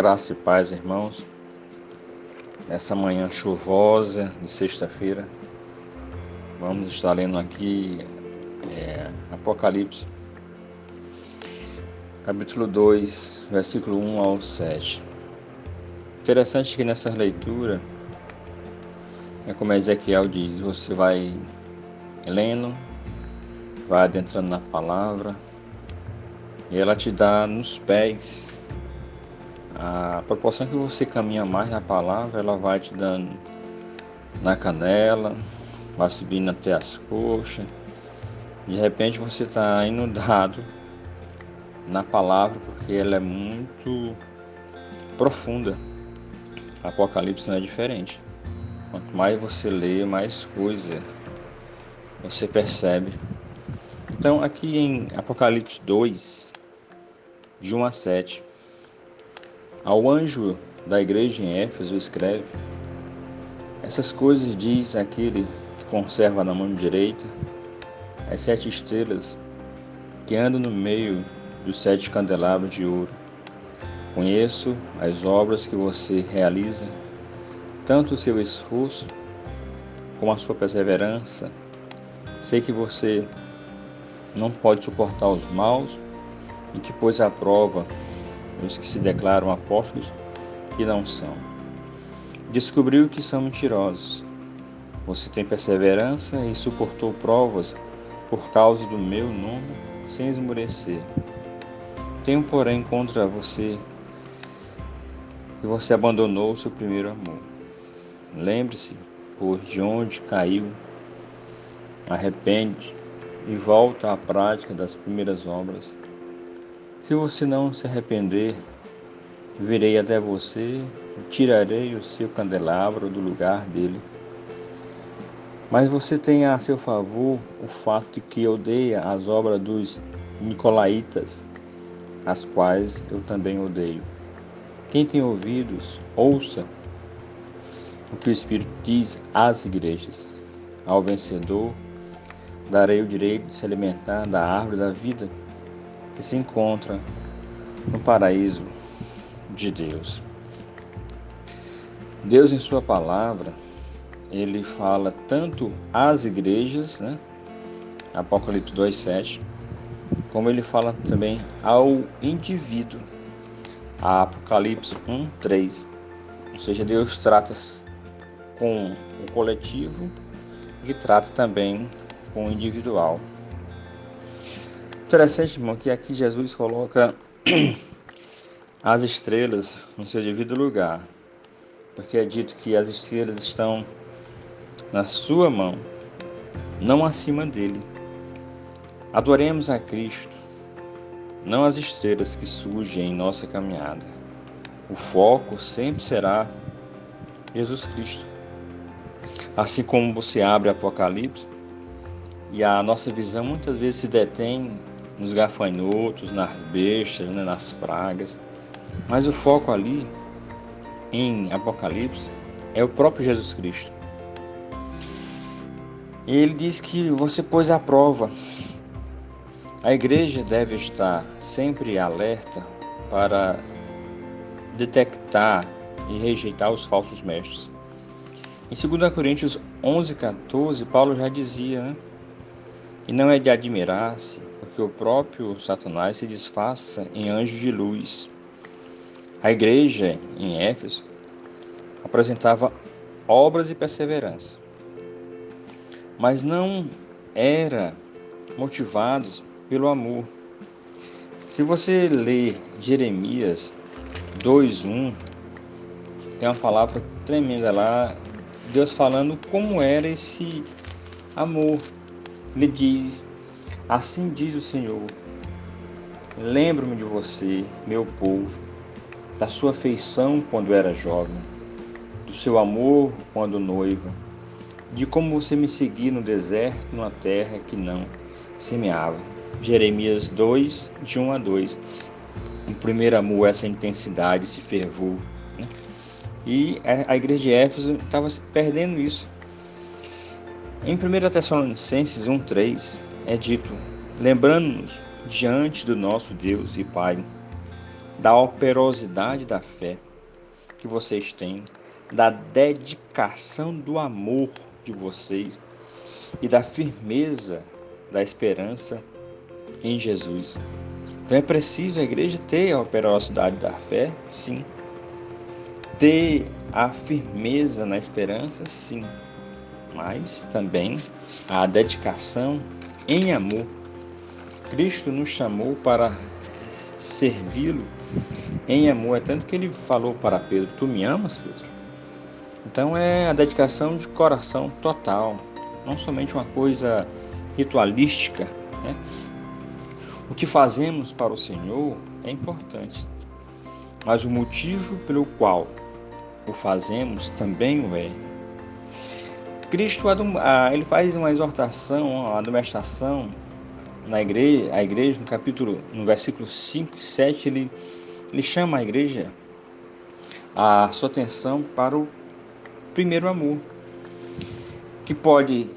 Graça e paz, irmãos. Nessa manhã chuvosa de sexta-feira, vamos estar lendo aqui é, Apocalipse, capítulo 2, versículo 1 ao 7. Interessante que nessa leitura, é como Ezequiel diz: você vai lendo, vai adentrando na palavra, e ela te dá nos pés a proporção que você caminha mais na palavra, ela vai te dando na canela, vai subindo até as coxas. De repente você está inundado na palavra porque ela é muito profunda. Apocalipse não é diferente. Quanto mais você lê, mais coisa você percebe. Então, aqui em Apocalipse 2, de 1 a 7, ao anjo da igreja em Éfeso escreve: Essas coisas diz aquele que conserva na mão direita as sete estrelas que anda no meio dos sete candelabros de ouro. Conheço as obras que você realiza, tanto o seu esforço como a sua perseverança. Sei que você não pode suportar os maus e que pôs à prova os que se declaram apóstolos e não são. Descobriu que são mentirosos. Você tem perseverança e suportou provas por causa do meu nome sem esmorecer. Tenho, porém, contra você que você abandonou o seu primeiro amor. Lembre-se, por de onde caiu, arrepende e volta à prática das primeiras obras. Se você não se arrepender, virei até você tirarei o seu candelabro do lugar dele. Mas você tem a seu favor o fato de que odeia as obras dos Nicolaitas, as quais eu também odeio. Quem tem ouvidos, ouça o que o Espírito diz às igrejas. Ao vencedor, darei o direito de se alimentar da árvore da vida que se encontra no paraíso de Deus. Deus, em Sua palavra, ele fala tanto às igrejas, né? Apocalipse 2,7, como ele fala também ao indivíduo, Apocalipse 1,3. Ou seja, Deus trata com o coletivo e trata também com o individual. Interessante, irmão, que aqui Jesus coloca as estrelas no seu devido lugar, porque é dito que as estrelas estão na sua mão, não acima dele. Adoremos a Cristo, não as estrelas que surgem em nossa caminhada. O foco sempre será Jesus Cristo. Assim como você abre Apocalipse e a nossa visão muitas vezes se detém nos gafanhotos, nas bestas, né, nas pragas. Mas o foco ali, em Apocalipse, é o próprio Jesus Cristo. E ele diz que você pôs à prova. A igreja deve estar sempre alerta para detectar e rejeitar os falsos mestres. Em 2 Coríntios 11, 14, Paulo já dizia, né? E não é de admirar-se que o próprio Satanás se disfarça em anjo de luz. A igreja em Éfeso apresentava obras de perseverança, mas não era motivados pelo amor. Se você ler Jeremias 2:1, tem uma palavra tremenda lá, Deus falando como era esse amor. Ele diz: Assim diz o Senhor: Lembro-me de você, meu povo, da sua afeição quando era jovem, do seu amor quando noiva, de como você me seguia no deserto, numa terra que não semeava. Jeremias 2, de 1 a 2. O primeiro amor, essa intensidade, esse fervor. Né? E a igreja de Éfeso estava perdendo isso. Em 1 Tessalonicenses 1, 3, é dito: lembrando-nos diante do nosso Deus e Pai da operosidade da fé que vocês têm, da dedicação do amor de vocês e da firmeza da esperança em Jesus. Então é preciso a igreja ter a operosidade da fé, sim. Ter a firmeza na esperança, sim. Mas também a dedicação em amor. Cristo nos chamou para servi-lo em amor. É tanto que ele falou para Pedro: Tu me amas, Pedro? Então é a dedicação de coração total, não somente uma coisa ritualística. Né? O que fazemos para o Senhor é importante, mas o motivo pelo qual o fazemos também o é. Cristo ele faz uma exortação, uma admoestação na igreja, a igreja no capítulo, no versículo 5 e 7, ele, ele chama a igreja a sua atenção para o primeiro amor, que pode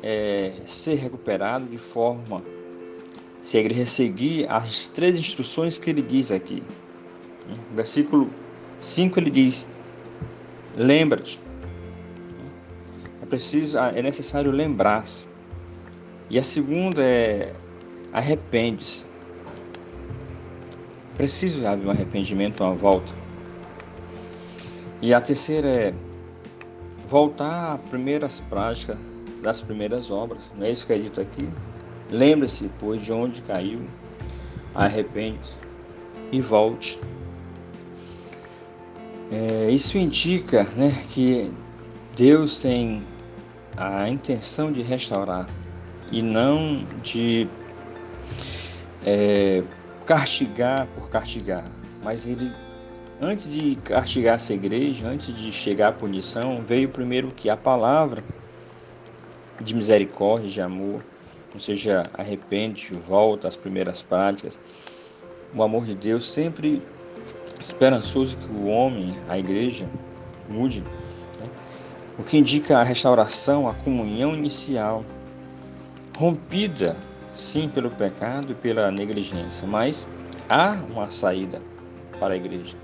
é, ser recuperado de forma se a igreja seguir as três instruções que ele diz aqui. Versículo 5 ele diz: Lembra-te. Preciso, é necessário lembrar-se. E a segunda é arrepende-se. Preciso haver um arrependimento, uma volta. E a terceira é voltar às primeiras práticas das primeiras obras. Não é isso que é dito aqui? Lembre-se, pois, de onde caiu, arrepende-se e volte. É, isso indica né, que Deus tem a intenção de restaurar e não de é, castigar por castigar, mas ele antes de castigar essa igreja, antes de chegar à punição, veio primeiro que a palavra de misericórdia, de amor, ou seja, arrepende, volta às primeiras práticas. O amor de Deus sempre esperançoso que o homem, a igreja, mude, né? O que indica a restauração, a comunhão inicial, rompida, sim, pelo pecado e pela negligência, mas há uma saída para a igreja.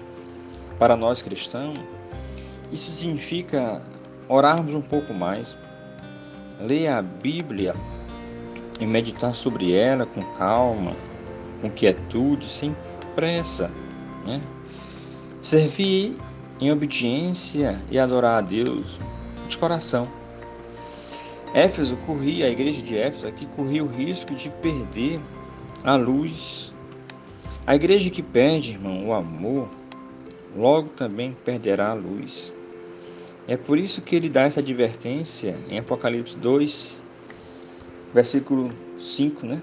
Para nós cristãos, isso significa orarmos um pouco mais, ler a Bíblia e meditar sobre ela com calma, com quietude, sem pressa, né? Servir em obediência e adorar a Deus de coração. Éfeso corria, a igreja de Éfeso aqui corria o risco de perder a luz. A igreja que perde, irmão, o amor, logo também perderá a luz. É por isso que ele dá essa advertência em Apocalipse 2, versículo 5, né?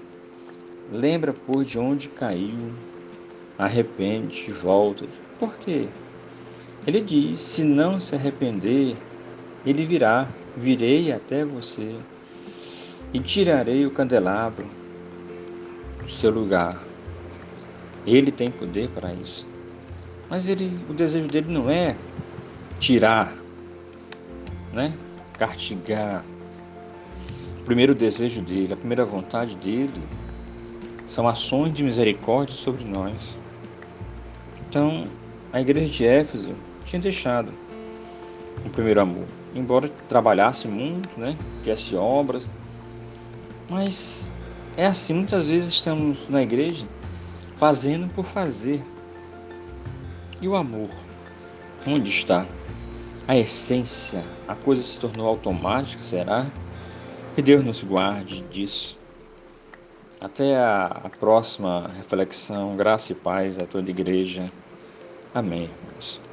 Lembra, por de onde caiu, arrepende, volta. Por quê? Ele diz: se não se arrepender, ele virá, virei até você e tirarei o candelabro do seu lugar. Ele tem poder para isso. Mas ele, o desejo dele não é tirar, né? Castigar. O primeiro desejo dele, a primeira vontade dele são ações de misericórdia sobre nós. Então, a igreja de Éfeso tinha deixado o primeiro amor, embora trabalhasse muito, né, fizesse obras, mas é assim, muitas vezes estamos na igreja fazendo por fazer. E o amor? Onde está? A essência, a coisa se tornou automática, será? Que Deus nos guarde disso. Até a, a próxima reflexão. Graça e paz a toda igreja. Amém, irmãos.